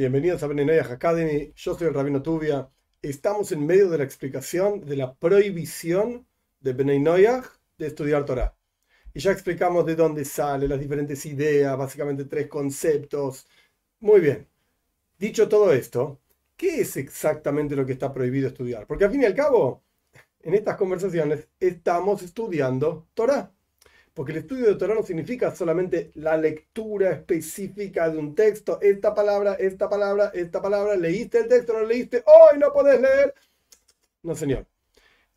Bienvenidos a Benenoyah Academy. Yo soy el Rabino Tubia. Estamos en medio de la explicación de la prohibición de Benenoyah de estudiar Torah. Y ya explicamos de dónde sale, las diferentes ideas, básicamente tres conceptos. Muy bien. Dicho todo esto, ¿qué es exactamente lo que está prohibido estudiar? Porque al fin y al cabo, en estas conversaciones estamos estudiando Torah. Porque el estudio de Torah no significa solamente la lectura específica de un texto, esta palabra, esta palabra, esta palabra, leíste el texto, no leíste, hoy no podés leer. No, señor.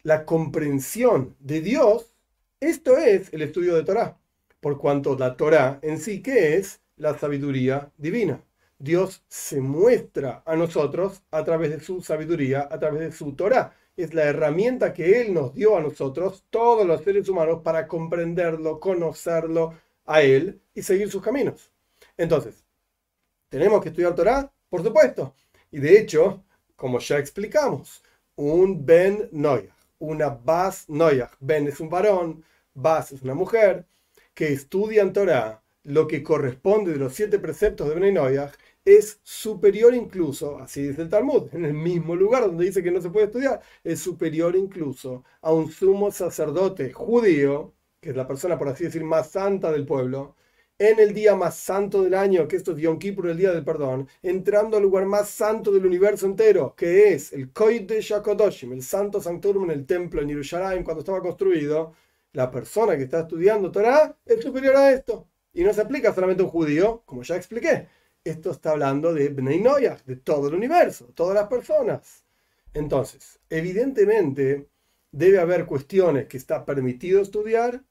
La comprensión de Dios, esto es el estudio de Torah. Por cuanto la Torah en sí, ¿qué es? La sabiduría divina. Dios se muestra a nosotros a través de su sabiduría, a través de su Torah es la herramienta que Él nos dio a nosotros, todos los seres humanos, para comprenderlo, conocerlo a Él y seguir sus caminos. Entonces, ¿tenemos que estudiar Torah? Por supuesto. Y de hecho, como ya explicamos, un Ben Noyah, una Bas Noyah, Ben es un varón, Bas es una mujer, que estudian Torah lo que corresponde de los siete preceptos de Ben Noyah es superior incluso, así dice el Talmud, en el mismo lugar donde dice que no se puede estudiar, es superior incluso a un sumo sacerdote judío, que es la persona, por así decir, más santa del pueblo, en el día más santo del año, que esto es Yom Kippur, el día del perdón, entrando al lugar más santo del universo entero, que es el de Shakodoshim, el santo sanctorum en el templo en Jerusalén cuando estaba construido, la persona que está estudiando Torah es superior a esto. Y no se aplica solamente a un judío, como ya expliqué, esto está hablando de Bnei Noyach, de todo el universo, todas las personas. Entonces, evidentemente, debe haber cuestiones que está permitido estudiar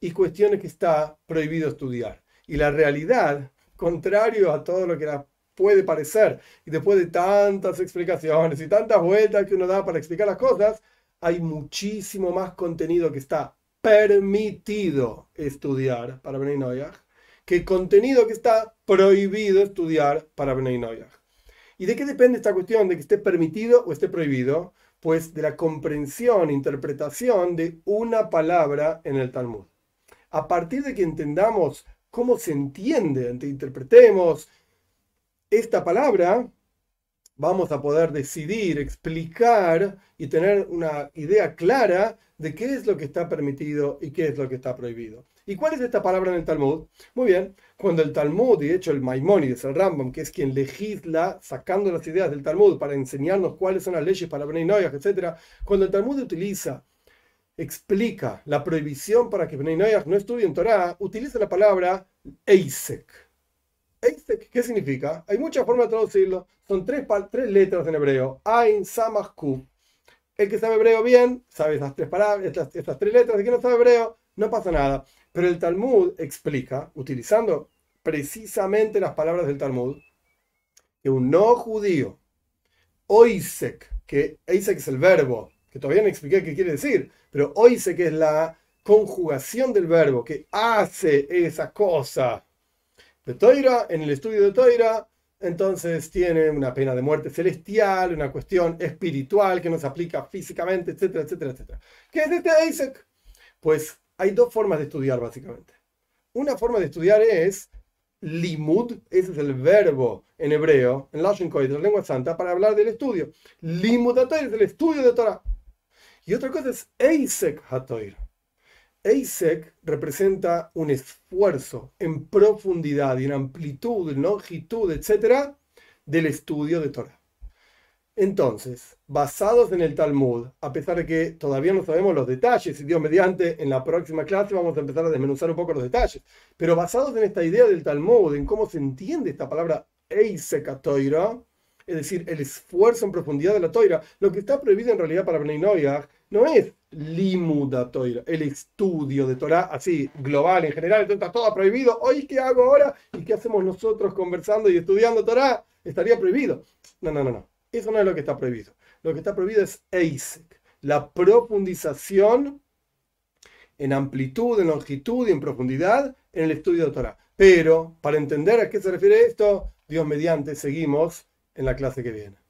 y cuestiones que está prohibido estudiar. Y la realidad, contrario a todo lo que puede parecer, y después de tantas explicaciones y tantas vueltas que uno da para explicar las cosas, hay muchísimo más contenido que está permitido estudiar para Bnei Noyach que contenido que está prohibido estudiar para Bnei ¿Y de qué depende esta cuestión de que esté permitido o esté prohibido? Pues de la comprensión, interpretación de una palabra en el Talmud. A partir de que entendamos cómo se entiende, interpretemos esta palabra, vamos a poder decidir, explicar y tener una idea clara de qué es lo que está permitido y qué es lo que está prohibido. ¿Y cuál es esta palabra en el Talmud? Muy bien, cuando el Talmud, y de hecho el Maimónides, el Rambam, que es quien legisla sacando las ideas del Talmud para enseñarnos cuáles son las leyes para Bnei Noyach, etc., cuando el Talmud utiliza, explica la prohibición para que Bnei Noyach no estudien Torah, utiliza la palabra Eisek. Eisek, ¿qué significa? Hay muchas formas de traducirlo. Son tres, tres letras en hebreo. Ain, Samach, Kuf. El que sabe hebreo bien, sabe estas tres palabras, estas, estas tres letras. El que no sabe hebreo, no pasa nada. Pero el Talmud explica, utilizando precisamente las palabras del Talmud, que un no judío, oisek, que oisek es el verbo, que todavía no expliqué qué quiere decir, pero oisek es la conjugación del verbo que hace esa cosa. De Toira, en el estudio de Toira, entonces tiene una pena de muerte celestial, una cuestión espiritual que nos aplica físicamente, etcétera, etcétera, etcétera. ¿Qué es este Isaac? Pues hay dos formas de estudiar, básicamente. Una forma de estudiar es limud, ese es el verbo en hebreo, en Lashon la lengua santa, para hablar del estudio. Limud es el estudio de Torah. Y otra cosa es Eisek Hatoir. Eisek representa un esfuerzo en profundidad y en amplitud, en longitud, etcétera, del estudio de Torah. Entonces, basados en el Talmud, a pesar de que todavía no sabemos los detalles, y Dios mediante, en la próxima clase vamos a empezar a desmenuzar un poco los detalles, pero basados en esta idea del Talmud, en cómo se entiende esta palabra Eisekatoira, es decir, el esfuerzo en profundidad de la toira, lo que está prohibido en realidad para Bnei no es limuda el estudio de Torah así global en general, entonces está todo prohibido. Hoy, ¿qué hago ahora? ¿Y qué hacemos nosotros conversando y estudiando Torah? Estaría prohibido. No, no, no, no. Eso no es lo que está prohibido. Lo que está prohibido es EISEC, la profundización en amplitud, en longitud y en profundidad en el estudio de Torah. Pero para entender a qué se refiere esto, Dios mediante, seguimos en la clase que viene.